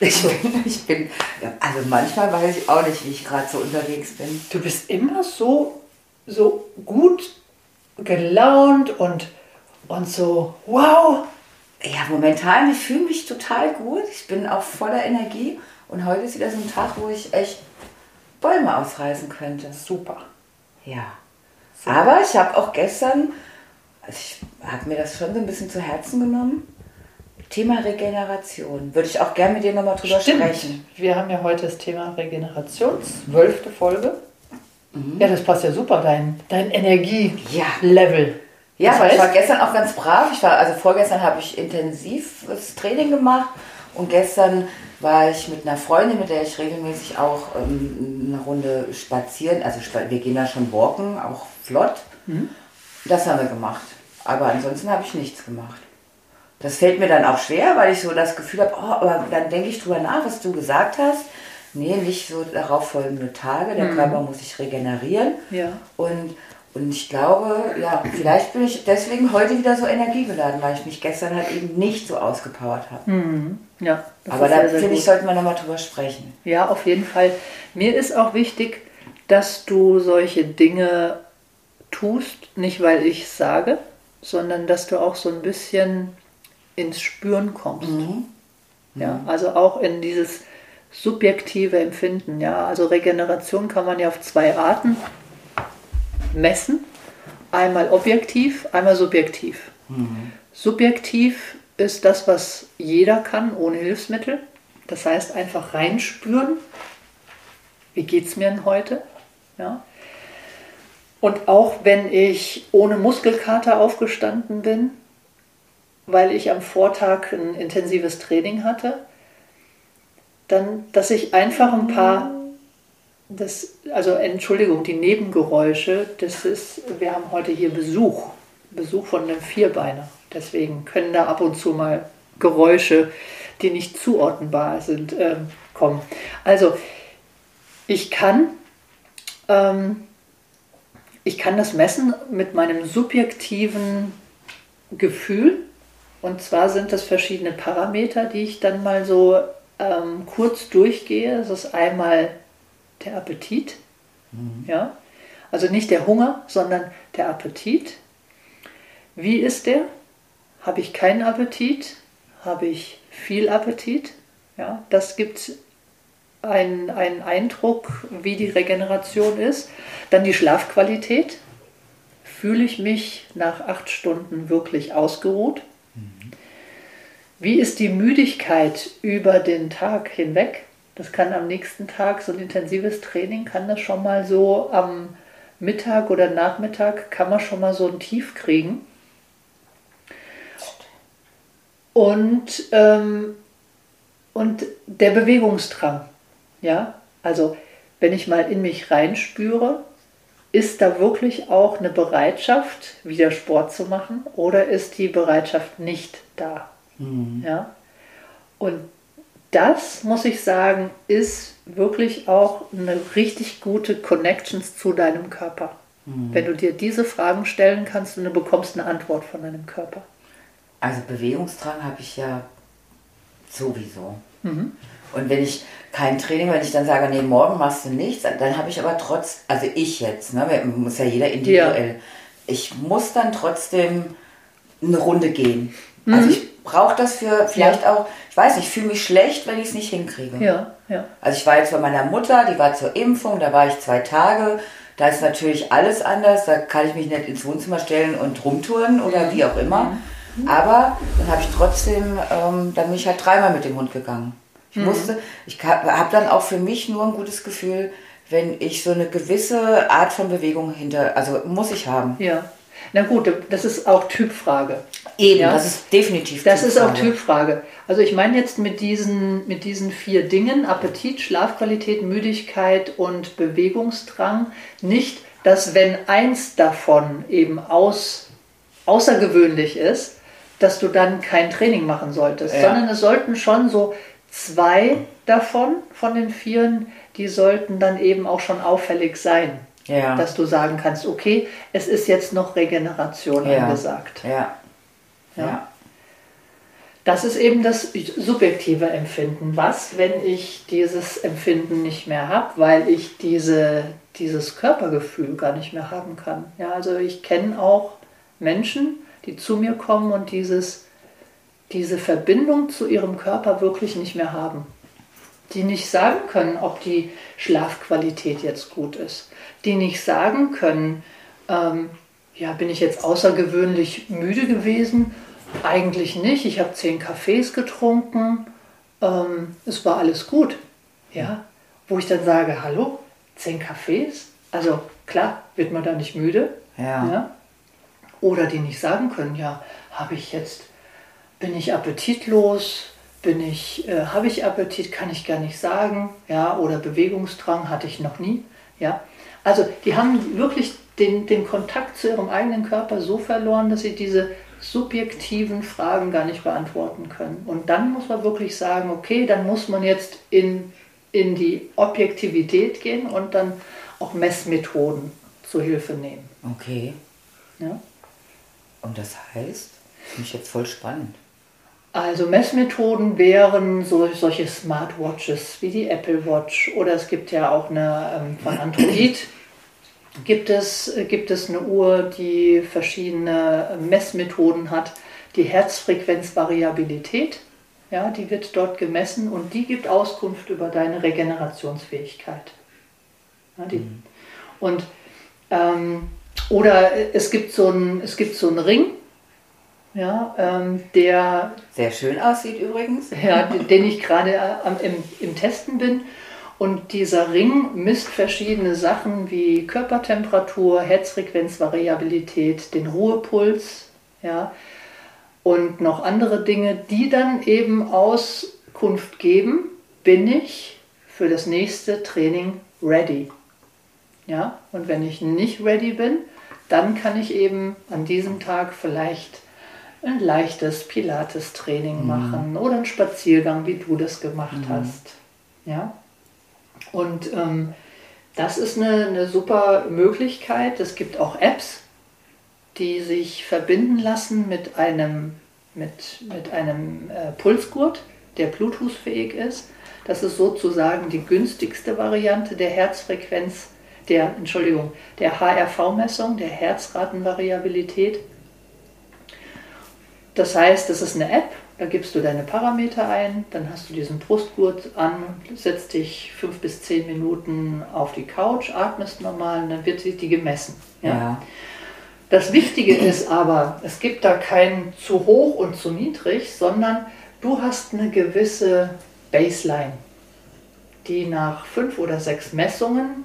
Ich bin, ich bin, also manchmal weiß ich auch nicht, wie ich gerade so unterwegs bin. Du bist immer so, so gut gelaunt und, und so, wow. Ja, momentan, ich fühle mich total gut. Ich bin auch voller Energie. Und heute ist wieder so ein Tag, wo ich echt Bäume ausreißen könnte. Super. Ja. Aber ich habe auch gestern, also ich habe mir das schon so ein bisschen zu Herzen genommen. Thema Regeneration. Würde ich auch gerne mit dir nochmal drüber Stimmt. sprechen. Wir haben ja heute das Thema Regeneration, zwölfte Folge. Ja, das passt ja super, dein, dein Ja. Energielevel. Ja, aber ich war gestern auch ganz brav. Ich war, also vorgestern habe ich intensives Training gemacht und gestern war ich mit einer Freundin, mit der ich regelmäßig auch ähm, eine Runde spazieren. Also wir gehen da schon walken, auch flott. Das haben wir gemacht. Aber ansonsten habe ich nichts gemacht. Das fällt mir dann auch schwer, weil ich so das Gefühl habe, oh, aber dann denke ich drüber nach, was du gesagt hast. Nee, nicht so darauf folgende Tage. Der Körper muss sich regenerieren. Ja. Und, und ich glaube, ja, vielleicht bin ich deswegen heute wieder so energiegeladen, weil ich mich gestern halt eben nicht so ausgepowert habe. ja, das Aber da finde ich, sollten wir nochmal drüber sprechen. Ja, auf jeden Fall. Mir ist auch wichtig, dass du solche Dinge tust, nicht weil ich es sage, sondern dass du auch so ein bisschen ins Spüren kommst. Ja, also auch in dieses subjektive Empfinden. Ja, also Regeneration kann man ja auf zwei Arten messen. Einmal objektiv, einmal subjektiv. Subjektiv ist das, was jeder kann, ohne Hilfsmittel. Das heißt, einfach reinspüren. Wie geht es mir denn heute? Ja. Und auch wenn ich ohne Muskelkater aufgestanden bin, weil ich am Vortag ein intensives Training hatte, dann, dass ich einfach ein paar, das, also Entschuldigung, die Nebengeräusche, das ist, wir haben heute hier Besuch, Besuch von einem Vierbeiner. Deswegen können da ab und zu mal Geräusche, die nicht zuordnenbar sind, ähm, kommen. Also ich kann, ähm, ich kann das messen mit meinem subjektiven Gefühl. Und zwar sind das verschiedene Parameter, die ich dann mal so ähm, kurz durchgehe. Das ist einmal der Appetit. Ja? Also nicht der Hunger, sondern der Appetit. Wie ist der? Habe ich keinen Appetit? Habe ich viel Appetit? Ja, das gibt einen, einen Eindruck, wie die Regeneration ist. Dann die Schlafqualität. Fühle ich mich nach acht Stunden wirklich ausgeruht? Wie ist die Müdigkeit über den Tag hinweg? Das kann am nächsten Tag, so ein intensives Training, kann das schon mal so am Mittag oder Nachmittag, kann man schon mal so ein Tief kriegen. Und, ähm, und der Bewegungsdrang. Ja, also wenn ich mal in mich reinspüre, ist da wirklich auch eine Bereitschaft, wieder Sport zu machen oder ist die Bereitschaft nicht da? Ja? Und das, muss ich sagen, ist wirklich auch eine richtig gute Connection zu deinem Körper. Wenn du dir diese Fragen stellen kannst und du bekommst eine Antwort von deinem Körper. Also Bewegungsdrang habe ich ja sowieso. Und wenn ich kein Training, wenn ich dann sage, nee, morgen machst du nichts, dann habe ich aber trotz, also ich jetzt, ne, muss ja jeder individuell, ich muss dann trotzdem eine Runde gehen. Also ich brauche das für vielleicht auch, ich weiß nicht, ich fühle mich schlecht, wenn ich es nicht hinkriege. Ja. Ja. Also ich war jetzt bei meiner Mutter, die war zur Impfung, da war ich zwei Tage. Da ist natürlich alles anders. Da kann ich mich nicht ins Wohnzimmer stellen und rumtouren oder wie auch immer. Aber dann habe ich trotzdem, ähm, dann bin ich halt dreimal mit dem Hund gegangen. Ich musste, ich habe dann auch für mich nur ein gutes Gefühl, wenn ich so eine gewisse Art von Bewegung hinter, also muss ich haben. Ja. Na gut, das ist auch Typfrage. Eben, Ja. das ist definitiv Das ist auch Typfrage. Typfrage. Also ich meine jetzt mit diesen, mit diesen vier Dingen, Appetit, Schlafqualität, Müdigkeit und Bewegungsdrang, nicht, dass wenn eins davon eben aus, außergewöhnlich ist, dass du dann kein Training machen solltest, Ja. sondern es sollten schon so zwei davon, von den vieren, die sollten dann eben auch schon auffällig sein. Ja. Dass du sagen kannst, okay, es ist jetzt noch Regeneration Ja. angesagt. Ja. Ja. Ja. Das ist eben das subjektive Empfinden. Was, wenn ich dieses Empfinden nicht mehr habe, weil ich diese, dieses Körpergefühl gar nicht mehr haben kann? Ja, also ich kenne auch Menschen, die zu mir kommen und dieses, diese Verbindung zu ihrem Körper wirklich nicht mehr haben. Die nicht sagen können, ob die Schlafqualität jetzt gut ist. Die nicht sagen können, ähm, ja, bin ich jetzt außergewöhnlich müde gewesen? Eigentlich nicht. Ich habe zehn Kaffees getrunken. Ähm, es war alles gut. Ja, wo ich dann sage, hallo, zehn Kaffees? Also klar, wird man da nicht müde. Ja. Oder die nicht sagen können, ja, habe ich jetzt, bin ich appetitlos? Bin ich, äh, habe ich Appetit? Kann ich gar nicht sagen. Ja, oder Bewegungsdrang hatte ich noch nie. Ja, also die haben wirklich den, den Kontakt zu ihrem eigenen Körper so verloren, dass sie diese subjektiven Fragen gar nicht beantworten können. Und dann muss man wirklich sagen, okay, dann muss man jetzt in, in die Objektivität gehen und dann auch Messmethoden zur Hilfe nehmen. Okay. Ja? Und das heißt, finde ich jetzt voll spannend. Also Messmethoden wären so, solche Smartwatches wie die Apple Watch oder es gibt ja auch eine ähm, von Android gibt es, gibt es eine Uhr, die verschiedene Messmethoden hat. Die Herzfrequenzvariabilität, ja, die wird dort gemessen und die gibt Auskunft über deine Regenerationsfähigkeit. Ja, die, Und ähm, oder es gibt so einen, es gibt so einen Ring, ja, ähm, der Sehr schön aussieht übrigens. ja, den ich gerade äh, im, im Testen bin. Und dieser Ring misst verschiedene Sachen wie Körpertemperatur, Herzfrequenzvariabilität, den Ruhepuls, ja, und noch andere Dinge, die dann eben Auskunft geben, bin ich für das nächste Training ready. Ja, und wenn ich nicht ready bin, dann kann ich eben an diesem Tag vielleicht ein leichtes Pilates-Training machen oder einen Spaziergang, wie du das gemacht hast. Ja? Und ähm, das ist eine, eine super Möglichkeit. Es gibt auch Apps, die sich verbinden lassen mit einem, mit, mit einem äh, Pulsgurt, der Bluetooth-fähig ist. Das ist sozusagen die günstigste Variante der Herzfrequenz, der, Entschuldigung, der HRV-Messung, der Herzratenvariabilität. Das heißt, das ist eine App, da gibst du deine Parameter ein, dann hast du diesen Brustgurt an, setzt dich fünf bis zehn Minuten auf die Couch, atmest normal und dann wird die die gemessen. Ja? Ja. Das Wichtige ist aber, es gibt da kein zu hoch und zu niedrig, sondern du hast eine gewisse Baseline, die nach fünf oder sechs Messungen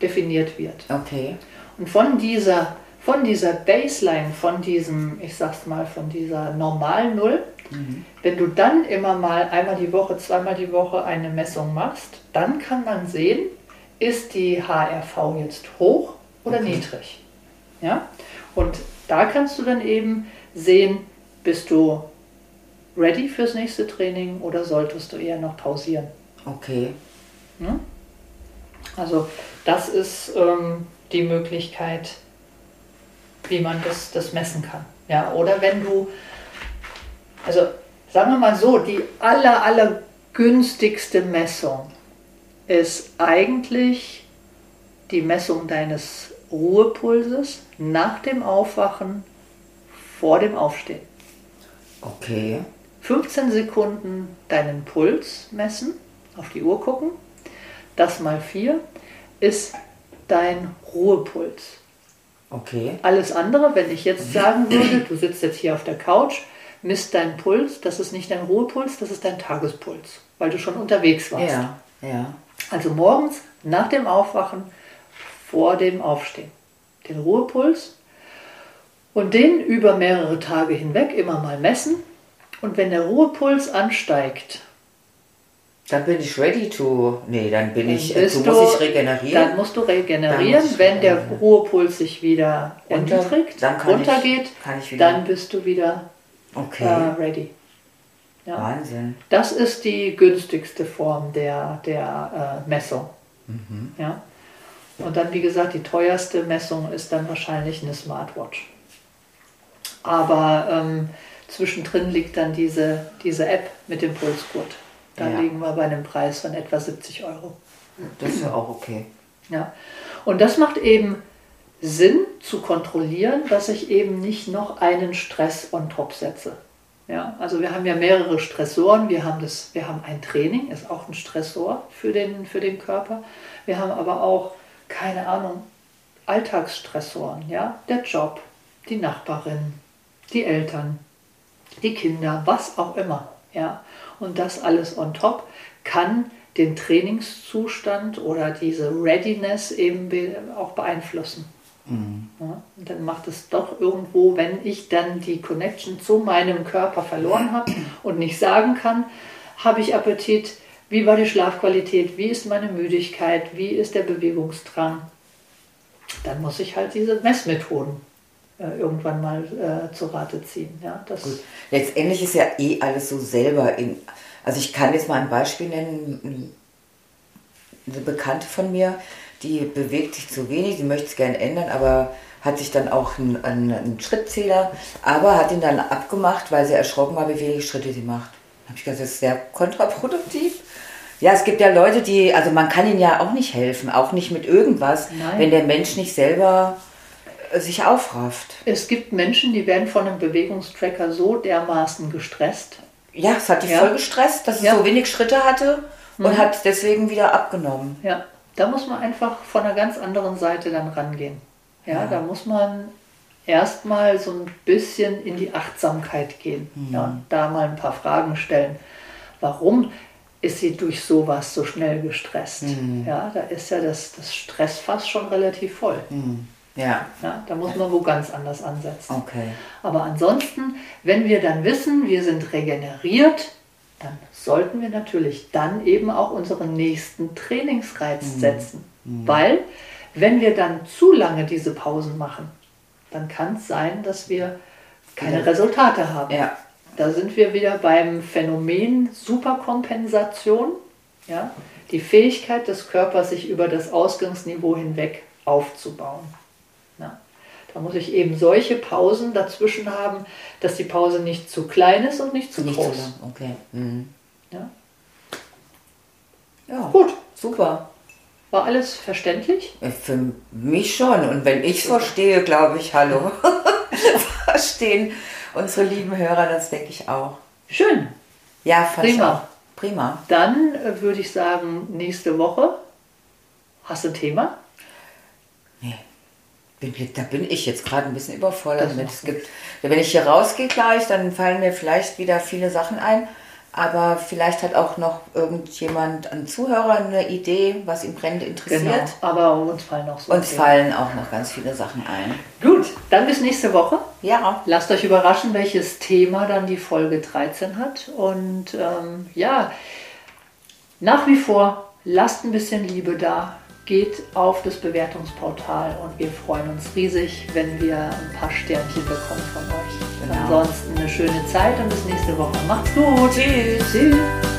definiert wird. Okay. Und von dieser, von dieser Baseline, von diesem, ich sag's mal, von dieser normal Null, wenn du dann immer mal einmal die Woche, zweimal die Woche eine Messung machst, dann kann man sehen, ist die HRV jetzt hoch oder Okay. niedrig. Ja? Und da kannst du dann eben sehen, bist du ready fürs nächste Training oder solltest du eher noch pausieren. Okay. Ne? Also das ist ähm, die Möglichkeit, wie man das, das messen kann. Ja, oder wenn du, also sagen wir mal so, die aller, aller günstigste Messung ist eigentlich die Messung deines Ruhepulses nach dem Aufwachen vor dem Aufstehen. Okay. 15 Sekunden deinen Puls messen auf die Uhr gucken. Das mal 4 ist dein Ruhepuls. Okay. Alles andere, wenn ich jetzt sagen würde, du sitzt jetzt hier auf der Couch, misst deinen Puls, das ist nicht dein Ruhepuls, das ist dein Tagespuls, weil du schon unterwegs warst. Ja, ja. Also morgens nach dem Aufwachen, vor dem Aufstehen. Den Ruhepuls und den über mehrere Tage hinweg immer mal messen. Und wenn der Ruhepuls ansteigt, Dann bin ich ready to. Nee, dann bin Dann ich. Äh, so du- muss ich regenerieren. dann musst du regenerieren. Muss wenn der regenerieren. Ruhepuls sich wieder Runter- erniedrigt, dann kann runtergeht, ich, kann ich wieder. dann bist du wieder okay. äh, ready. Ja. Wahnsinn. Das ist die günstigste Form der, der äh, Messung. Mhm. Ja? Und dann, wie gesagt, die teuerste Messung ist dann wahrscheinlich eine Smartwatch. Aber ähm, zwischendrin liegt dann diese, diese App mit dem Pulsgurt. Da Ja. liegen wir bei einem Preis von etwa 70 Euro. Das ist ja auch okay. Ja. Und das macht eben Sinn zu kontrollieren, dass ich eben nicht noch einen Stress on top setze. Ja, also wir haben ja mehrere Stressoren. Wir haben, das, wir haben ein Training, ist auch ein Stressor für den, für den Körper. Wir haben aber auch, keine Ahnung, Alltagsstressoren. Ja? Der Job, die Nachbarin, die Eltern, die Kinder, was auch immer. Ja? Und das alles on top kann den Trainingszustand oder diese Readiness eben be auch beeinflussen. Ja? Und dann macht es doch irgendwo, wenn ich dann die Connection zu meinem Körper verloren habe und nicht sagen kann, habe ich Appetit, wie war die Schlafqualität, wie ist meine Müdigkeit, wie ist der Bewegungsdrang, dann muss ich halt diese Messmethoden irgendwann mal äh, zu Rate ziehen. Ja, das, Gut. Letztendlich ist ja eh alles so selber in. Also ich kann jetzt mal ein Beispiel nennen. Eine Bekannte von mir, die bewegt sich zu wenig, die möchte es gerne ändern, aber hat sich dann auch einen, einen, einen Schrittzähler, aber hat ihn dann abgemacht, weil sie erschrocken war, wie wenig Schritte sie macht. Da habe ich gesagt, das ist sehr kontraproduktiv. Ja, es gibt ja Leute, die, also man kann ihnen ja auch nicht helfen, auch nicht mit irgendwas, Nein. wenn der Mensch nicht selber äh, sich aufrafft. es gibt Menschen, die werden von einem Bewegungstracker so dermaßen gestresst, Ja, es hat die Ja. voll gestresst, dass Ja. Mhm. so wenig Schritte hatte und hat deswegen wieder abgenommen. Ja, da muss man einfach von einer ganz anderen Seite dann rangehen. Ja, da muss man erstmal so ein bisschen in die Achtsamkeit gehen. Ja, und da mal ein paar Fragen stellen. Warum ist sie durch sowas so schnell gestresst? Ja, da ist ja das, das Stressfass schon relativ voll. Ja, Ja, da muss man wo ganz anders ansetzen. okay. Aber ansonsten, wenn wir dann wissen, wir sind regeneriert, dann sollten wir natürlich dann eben auch unseren nächsten Trainingsreiz setzen. Weil, wenn wir dann zu lange diese Pausen machen, dann kann es sein, dass wir keine. Resultate haben. Ja, Da sind wir wieder beim Phänomen Superkompensation. Ja? Die Fähigkeit des Körpers, sich über das Ausgangsniveau hinweg aufzubauen. Ja? Da muss ich eben solche Pausen dazwischen haben, dass die Pause nicht zu klein ist und nicht zu nicht groß. lang. Okay. Mhm. Ja? Ja, Gut, super. war alles verständlich? Für mich schon. Und wenn ich es verstehe, glaube ich, hallo. Verstehen unsere lieben Hörer das, denke ich auch. Schön. Ja, fand Prima. auch. Prima. Dann äh, würde ich sagen, nächste Woche hast du ein Thema? Nee. Da bin ich jetzt gerade ein bisschen überfordert mit. Es gibt, wenn ich hier rausgehe gleich, dann fallen mir vielleicht wieder viele Sachen ein. Aber vielleicht hat auch noch irgendjemand, ein Zuhörer, eine Idee, was ihn brennend interessiert. Genau. Aber uns fallen noch so Uns Themen. fallen auch noch ganz viele Sachen ein. Gut, dann bis nächste Woche. Ja, Lasst euch überraschen, welches Thema dann die Folge 13 hat. Und ähm, ja, nach wie vor, lasst ein bisschen Liebe da. Geht auf das Bewertungsportal und wir freuen uns riesig, wenn wir ein paar Sternchen bekommen von euch. Genau. Ansonsten eine schöne Zeit und bis nächste Woche. Macht's gut. Tschüss. Tschüss.